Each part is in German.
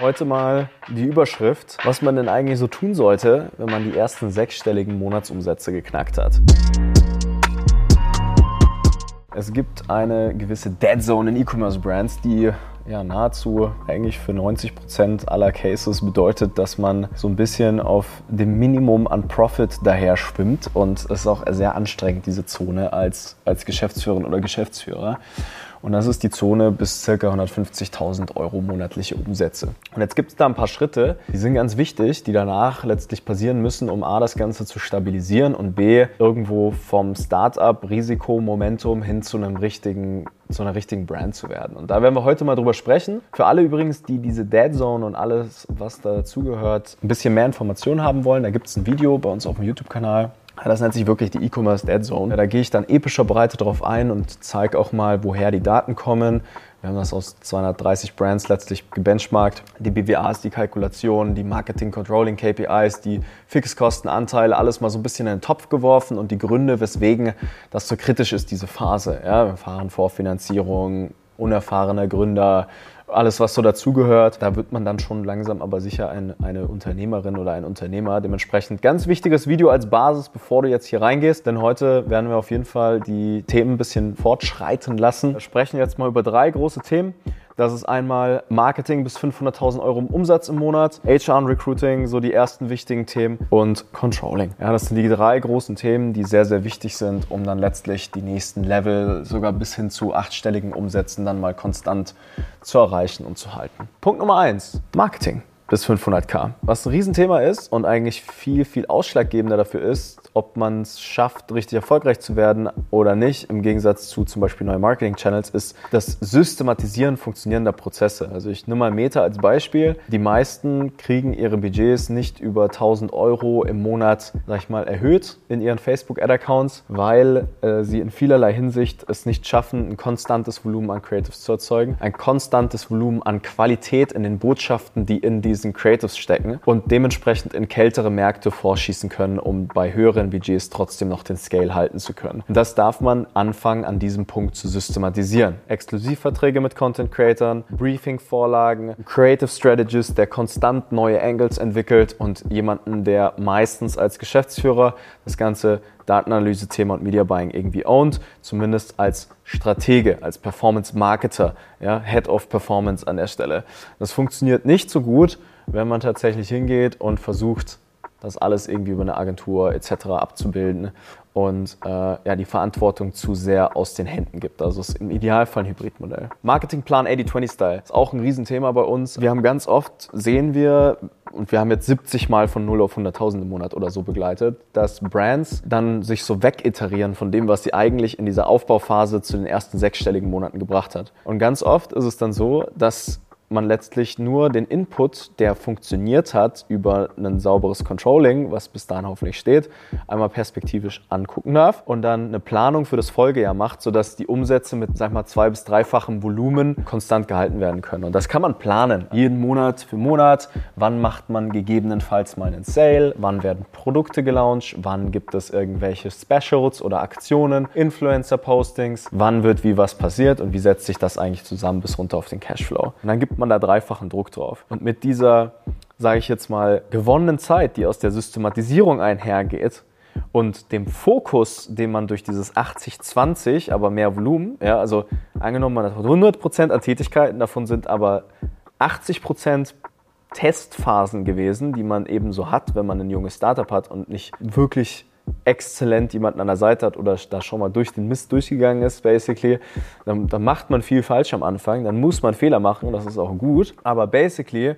Heute mal die Überschrift, was man denn eigentlich so tun sollte, wenn man die ersten sechsstelligen Monatsumsätze geknackt hat. Es gibt eine gewisse Dead Zone in E-Commerce Brands, die ja nahezu eigentlich für 90 Prozent aller Cases bedeutet, dass man so ein bisschen auf dem Minimum an Profit daher schwimmt und es ist auch sehr anstrengend, diese Zone als, als Geschäftsführerin oder Geschäftsführer. Und das ist die Zone bis ca. 150.000 Euro monatliche Umsätze. Und jetzt gibt es da ein paar Schritte, die sind ganz wichtig, die danach letztlich passieren müssen, um A, das Ganze zu stabilisieren und B, irgendwo vom Startup, Risiko, Momentum hin zu einem richtigen zu einer richtigen Brand zu werden. Und da werden wir heute mal drüber sprechen. Für alle übrigens, die diese Dead Zone und alles, was dazugehört, ein bisschen mehr Informationen haben wollen, da gibt es ein Video bei uns auf dem YouTube-Kanal. Das nennt sich wirklich die E-Commerce Dead Zone. Da gehe ich dann epischer Breite drauf ein und zeige auch mal, woher die Daten kommen. Wir haben das aus 230 Brands letztlich gebenchmarkt. Die BWAs, die Kalkulation, die Marketing Controlling KPIs, die Fixkostenanteile, alles mal so ein bisschen in den Topf geworfen und die Gründe, weswegen das so kritisch ist, diese Phase. Ja, wir fahren Vorfinanzierung, unerfahrener Gründer, alles, was so dazugehört. Da wird man dann schon langsam aber sicher ein, eine Unternehmerin oder ein Unternehmer. Dementsprechend ganz wichtiges Video als Basis, bevor du jetzt hier reingehst. Denn heute werden wir auf jeden Fall die Themen ein bisschen fortschreiten lassen. Wir sprechen jetzt mal über drei große Themen. Das ist einmal Marketing bis 500.000 Euro Umsatz im Monat, HR und Recruiting, so die ersten wichtigen Themen und Controlling. Ja, das sind die drei großen Themen, die sehr, sehr wichtig sind, um dann letztlich die nächsten Level sogar bis hin zu achtstelligen Umsätzen dann mal konstant zu erreichen und zu halten. Punkt Nummer eins, Marketing bis 500k. Was ein Riesenthema ist und eigentlich viel, viel ausschlaggebender dafür ist, ob man es schafft, richtig erfolgreich zu werden oder nicht, im Gegensatz zu zum Beispiel neuen Marketing-Channels, ist das Systematisieren funktionierender Prozesse. Also ich nehme mal Meta als Beispiel. Die meisten kriegen ihre Budgets nicht über 1000 Euro im Monat, sag ich mal, erhöht in ihren Facebook-Ad-Accounts, weil äh, sie in vielerlei Hinsicht es nicht schaffen, ein konstantes Volumen an Creatives zu erzeugen, ein konstantes Volumen an Qualität in den Botschaften, die in diesen Creatives stecken und dementsprechend in kältere Märkte vorschießen können, um bei höheren Budgets trotzdem noch den Scale halten zu können. Das darf man anfangen, an diesem Punkt zu systematisieren. Exklusivverträge mit Content Creatern, Briefing-Vorlagen, Creative Strategist, der konstant neue Angles entwickelt und jemanden, der meistens als Geschäftsführer das ganze Datenanalyse-Thema und Media Buying irgendwie owned, zumindest als Stratege, als Performance-Marketer, ja, Head of Performance an der Stelle. Das funktioniert nicht so gut, wenn man tatsächlich hingeht und versucht, das alles irgendwie über eine Agentur etc. abzubilden und äh, ja, die Verantwortung zu sehr aus den Händen gibt. Also ist im Idealfall ein Hybridmodell. Marketingplan 80-20-Style ist auch ein Riesenthema bei uns. Wir haben ganz oft, sehen wir, und wir haben jetzt 70 Mal von 0 auf 100.000 im Monat oder so begleitet, dass Brands dann sich so wegiterieren von dem, was sie eigentlich in dieser Aufbauphase zu den ersten sechsstelligen Monaten gebracht hat. Und ganz oft ist es dann so, dass man letztlich nur den Input, der funktioniert hat, über ein sauberes Controlling, was bis dahin hoffentlich steht, einmal perspektivisch angucken darf und dann eine Planung für das Folgejahr macht, sodass die Umsätze mit, sag mal, zwei- bis dreifachem Volumen konstant gehalten werden können. Und das kann man planen. Jeden Monat für Monat. Wann macht man gegebenenfalls mal einen Sale? Wann werden Produkte gelauncht? Wann gibt es irgendwelche Specials oder Aktionen? Influencer-Postings? Wann wird wie was passiert? Und wie setzt sich das eigentlich zusammen bis runter auf den Cashflow? Und dann gibt man da dreifachen Druck drauf. Und mit dieser, sage ich jetzt mal, gewonnenen Zeit, die aus der Systematisierung einhergeht, und dem Fokus, den man durch dieses 80-20, aber mehr Volumen, ja, also angenommen, man hat 100% an Tätigkeiten, davon sind aber 80% Testphasen gewesen, die man eben so hat, wenn man ein junges Startup hat und nicht wirklich exzellent jemanden an der Seite hat oder da schon mal durch den Mist durchgegangen ist, basically, dann, dann macht man viel falsch am Anfang, dann muss man Fehler machen, das ist auch gut. Aber basically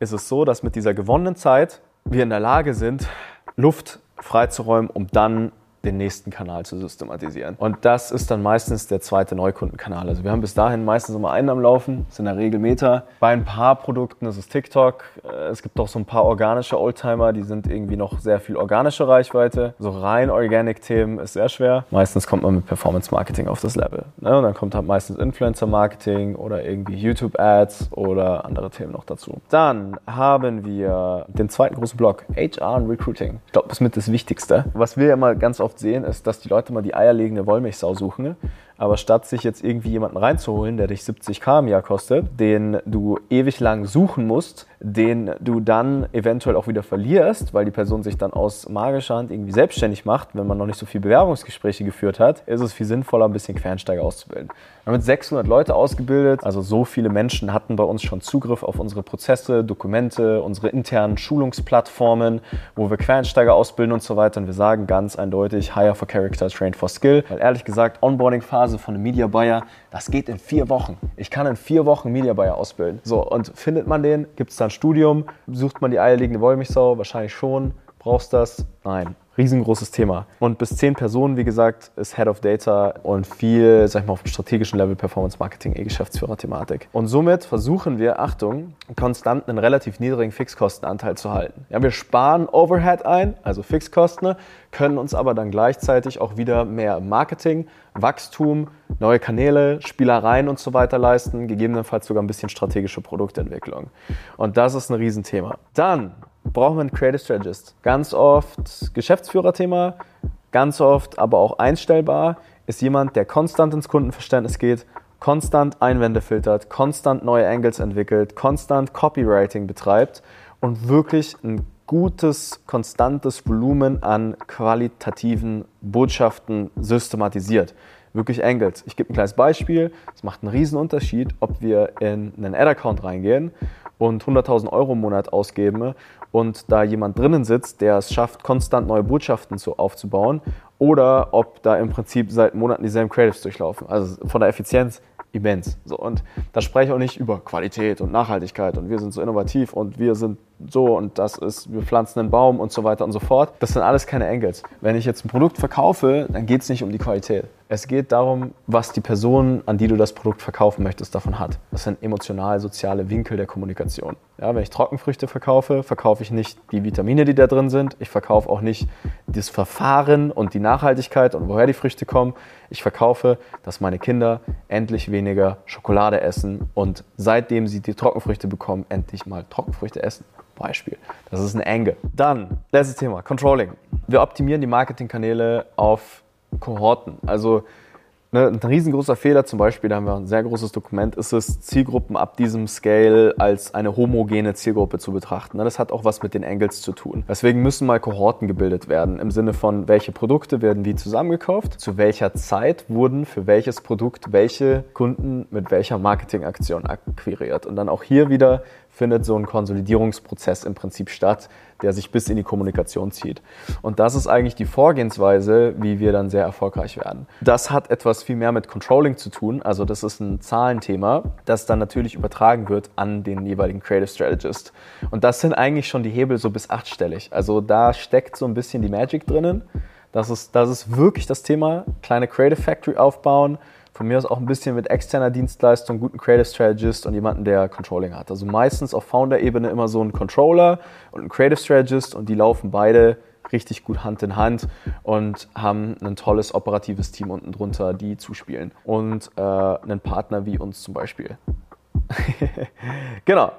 ist es so, dass mit dieser gewonnenen Zeit wir in der Lage sind, Luft freizuräumen, um dann den nächsten Kanal zu systematisieren. Und das ist dann meistens der zweite Neukundenkanal. Also wir haben bis dahin meistens immer einen am Laufen, das sind in der Regel Meta. Bei ein paar Produkten ist es TikTok. Äh, es gibt auch so ein paar organische Oldtimer, die sind irgendwie noch sehr viel organische Reichweite. So rein Organic-Themen ist sehr schwer. Meistens kommt man mit Performance-Marketing auf das Level. Ne? Und dann kommt halt meistens Influencer-Marketing oder irgendwie YouTube-Ads oder andere Themen noch dazu. Dann haben wir den zweiten großen Block, HR und Recruiting. Ich glaube, das ist mit das Wichtigste. Was wir mal ganz oft oft sehen, ist, dass die Leute mal die eierlegende Wollmilchsau suchen. Aber statt sich jetzt irgendwie jemanden reinzuholen, der dich 70k im Jahr kostet, den du ewig lang suchen musst, den du dann eventuell auch wieder verlierst, weil die Person sich dann aus magischer Hand irgendwie selbstständig macht, wenn man noch nicht so viele Bewerbungsgespräche geführt hat, ist es viel sinnvoller, ein bisschen Quereinsteiger auszubilden. Wir haben mit 600 Leute ausgebildet, also so viele Menschen hatten bei uns schon Zugriff auf unsere Prozesse, Dokumente, unsere internen Schulungsplattformen, wo wir Quereinsteiger ausbilden und so weiter. Und wir sagen ganz eindeutig, hire for character, train for skill. Weil ehrlich gesagt, Onboarding-Phase von einem Media Buyer, das geht in vier Wochen. Ich kann in vier Wochen Media Buyer ausbilden. So, und findet man den, gibt es dann Studium, sucht man die eierlegende Wollmilchsau, wahrscheinlich schon. Brauchst das? Nein riesengroßes Thema. Und bis zehn Personen, wie gesagt, ist Head of Data und viel, sag ich mal, auf dem strategischen Level Performance Marketing, E-Geschäftsführer-Thematik. Und somit versuchen wir, Achtung, konstant einen relativ niedrigen Fixkostenanteil zu halten. Ja, wir sparen Overhead ein, also Fixkosten, können uns aber dann gleichzeitig auch wieder mehr Marketing, Wachstum, neue Kanäle, Spielereien und so weiter leisten, gegebenenfalls sogar ein bisschen strategische Produktentwicklung. Und das ist ein Riesenthema. Dann brauchen wir einen Creative Strategist. Ganz oft Geschäftsführerthema, ganz oft aber auch einstellbar, ist jemand, der konstant ins Kundenverständnis geht, konstant Einwände filtert, konstant neue Angles entwickelt, konstant Copywriting betreibt und wirklich ein gutes, konstantes Volumen an qualitativen Botschaften systematisiert. Wirklich Angles. Ich gebe ein kleines Beispiel. Es macht einen riesen Unterschied, ob wir in einen Ad-Account reingehen und 100.000 Euro im Monat ausgeben und da jemand drinnen sitzt, der es schafft, konstant neue Botschaften zu, aufzubauen oder ob da im Prinzip seit Monaten dieselben Creatives durchlaufen. Also von der Effizienz immens. So, und da spreche ich auch nicht über Qualität und Nachhaltigkeit und wir sind so innovativ und wir sind so und das ist, wir pflanzen einen Baum und so weiter und so fort. Das sind alles keine Engels. Wenn ich jetzt ein Produkt verkaufe, dann geht es nicht um die Qualität. Es geht darum, was die Person, an die du das Produkt verkaufen möchtest, davon hat. Das sind emotional-soziale Winkel der Kommunikation. Ja, wenn ich Trockenfrüchte verkaufe, verkaufe ich nicht die Vitamine, die da drin sind. Ich verkaufe auch nicht das Verfahren und die Nachhaltigkeit und woher die Früchte kommen. Ich verkaufe, dass meine Kinder endlich weniger Schokolade essen und seitdem sie die Trockenfrüchte bekommen, endlich mal Trockenfrüchte essen. Beispiel. Das ist eine Enge. Dann, letztes Thema, Controlling. Wir optimieren die Marketingkanäle auf Kohorten. Also Ne, ein riesengroßer Fehler zum Beispiel, da haben wir ein sehr großes Dokument, ist es, Zielgruppen ab diesem Scale als eine homogene Zielgruppe zu betrachten. Ne, das hat auch was mit den Angles zu tun. Deswegen müssen mal Kohorten gebildet werden, im Sinne von, welche Produkte werden wie zusammengekauft, zu welcher Zeit wurden für welches Produkt welche Kunden mit welcher Marketingaktion akquiriert. Und dann auch hier wieder findet so ein Konsolidierungsprozess im Prinzip statt, der sich bis in die Kommunikation zieht. Und das ist eigentlich die Vorgehensweise, wie wir dann sehr erfolgreich werden. Das hat etwas viel mehr mit Controlling zu tun. Also das ist ein Zahlenthema, das dann natürlich übertragen wird an den jeweiligen Creative Strategist. Und das sind eigentlich schon die Hebel so bis achtstellig. Also da steckt so ein bisschen die Magic drinnen. Das ist, das ist wirklich das Thema. Kleine Creative Factory aufbauen, von mir aus auch ein bisschen mit externer Dienstleistung, guten Creative Strategist und jemanden, der Controlling hat. Also meistens auf Founder-Ebene immer so ein Controller und ein Creative Strategist und die laufen beide richtig gut Hand in Hand und haben ein tolles operatives Team unten drunter, die zuspielen. Und äh, einen Partner wie uns zum Beispiel. genau.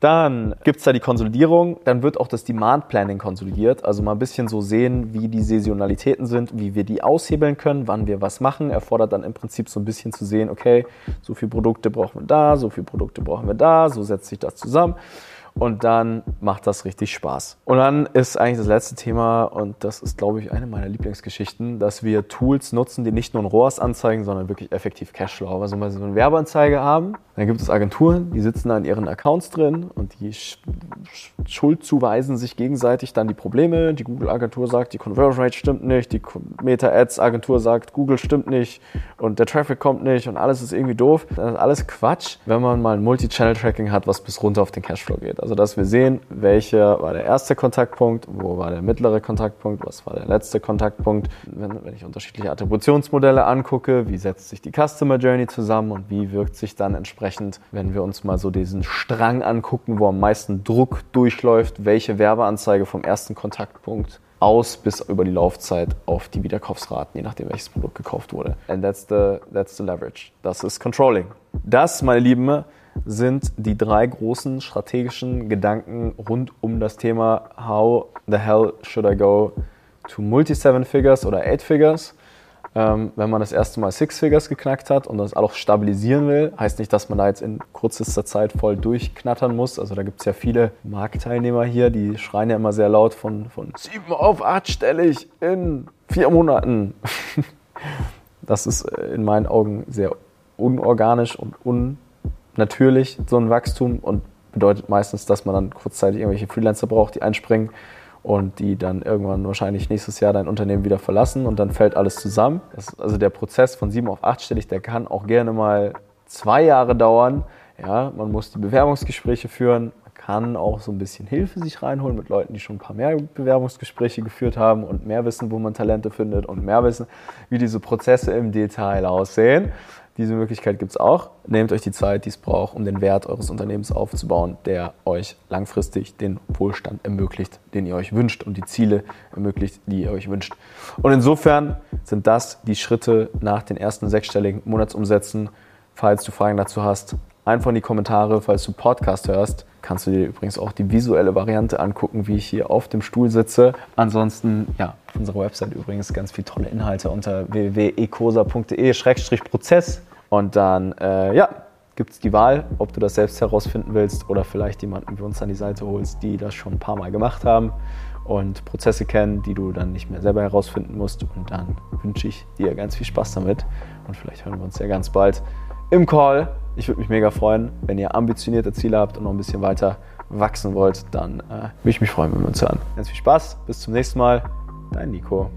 Dann gibt es da die Konsolidierung, dann wird auch das Demand Planning konsolidiert, also mal ein bisschen so sehen, wie die Saisonalitäten sind, wie wir die aushebeln können, wann wir was machen. Erfordert dann im Prinzip so ein bisschen zu sehen, okay, so viele Produkte brauchen wir da, so viele Produkte brauchen wir da, so setzt sich das zusammen und dann macht das richtig Spaß. Und dann ist eigentlich das letzte Thema, und das ist, glaube ich, eine meiner Lieblingsgeschichten, dass wir Tools nutzen, die nicht nur ein ROAS anzeigen, sondern wirklich effektiv Cashflow. Also wenn wir so eine Werbeanzeige haben, dann gibt es Agenturen, die sitzen da in ihren Accounts drin und die Schuld zuweisen sich gegenseitig dann die Probleme. Die Google-Agentur sagt, die Conversion Rate stimmt nicht, die Meta-Ads-Agentur sagt, Google stimmt nicht und der Traffic kommt nicht und alles ist irgendwie doof. Das ist alles Quatsch, wenn man mal ein Multi-Channel-Tracking hat, was bis runter auf den Cashflow geht. Also dass wir sehen, welcher war der erste Kontaktpunkt, wo war der mittlere Kontaktpunkt, was war der letzte Kontaktpunkt. Wenn, wenn ich unterschiedliche Attributionsmodelle angucke, wie setzt sich die Customer Journey zusammen und wie wirkt sich dann entsprechend, wenn wir uns mal so diesen Strang angucken, wo am meisten Druck durchläuft, welche Werbeanzeige vom ersten Kontaktpunkt aus bis über die Laufzeit auf die Wiederkaufsraten, je nachdem welches Produkt gekauft wurde. And that's the, that's the leverage. Das ist Controlling. Das, meine Lieben, sind die drei großen strategischen Gedanken rund um das Thema How the hell should I go to multi seven figures oder eight figures? ähm, wenn man das erste Mal Six Figures geknackt hat und das auch stabilisieren will. Heißt nicht, dass man da jetzt in kürzester Zeit voll durchknattern muss. Also da gibt es ja viele Marktteilnehmer hier, die schreien ja immer sehr laut von, von sieben auf achtstellig in vier Monaten. das ist äh, in meinen Augen sehr unorganisch und unnatürlich, so ein Wachstum und bedeutet meistens, dass man dann kurzzeitig irgendwelche Freelancer braucht, die einspringen und die dann irgendwann wahrscheinlich nächstes Jahr dein Unternehmen wieder verlassen und dann fällt alles zusammen. Also der Prozess von sieben auf achtstellig, der kann auch gerne mal zwei Jahre dauern. Ja, man muss die Bewerbungsgespräche führen, kann auch so ein bisschen Hilfe sich reinholen mit Leuten, die schon ein paar mehr Bewerbungsgespräche geführt haben und mehr wissen, wo man Talente findet und mehr wissen, wie diese Prozesse im Detail aussehen. Diese Möglichkeit gibt es auch. Nehmt euch die Zeit, die es braucht, um den Wert eures Unternehmens aufzubauen, der euch langfristig den Wohlstand ermöglicht, den ihr euch wünscht und die Ziele ermöglicht, die ihr euch wünscht. Und insofern sind das die Schritte nach den ersten sechsstelligen Monatsumsätzen. Falls du Fragen dazu hast, einfach in die Kommentare. Falls du Podcast hörst, kannst du dir übrigens auch die visuelle Variante angucken, wie ich hier auf dem Stuhl sitze. Ansonsten, ja, auf unserer Website übrigens ganz viele tolle Inhalte unter www.ecosa.de-prozess. Und dann, äh, ja, gibt es die Wahl, ob du das selbst herausfinden willst oder vielleicht jemanden wie uns an die Seite holst, die das schon ein paar Mal gemacht haben und Prozesse kennen, die du dann nicht mehr selber herausfinden musst. Und dann wünsche ich dir ganz viel Spaß damit und vielleicht hören wir uns ja ganz bald im Call. Ich würde mich mega freuen, wenn ihr ambitionierte Ziele habt und noch ein bisschen weiter wachsen wollt, dann äh, würde ich mich freuen, wenn wir uns hören. Ganz viel Spaß, bis zum nächsten Mal, dein Nico.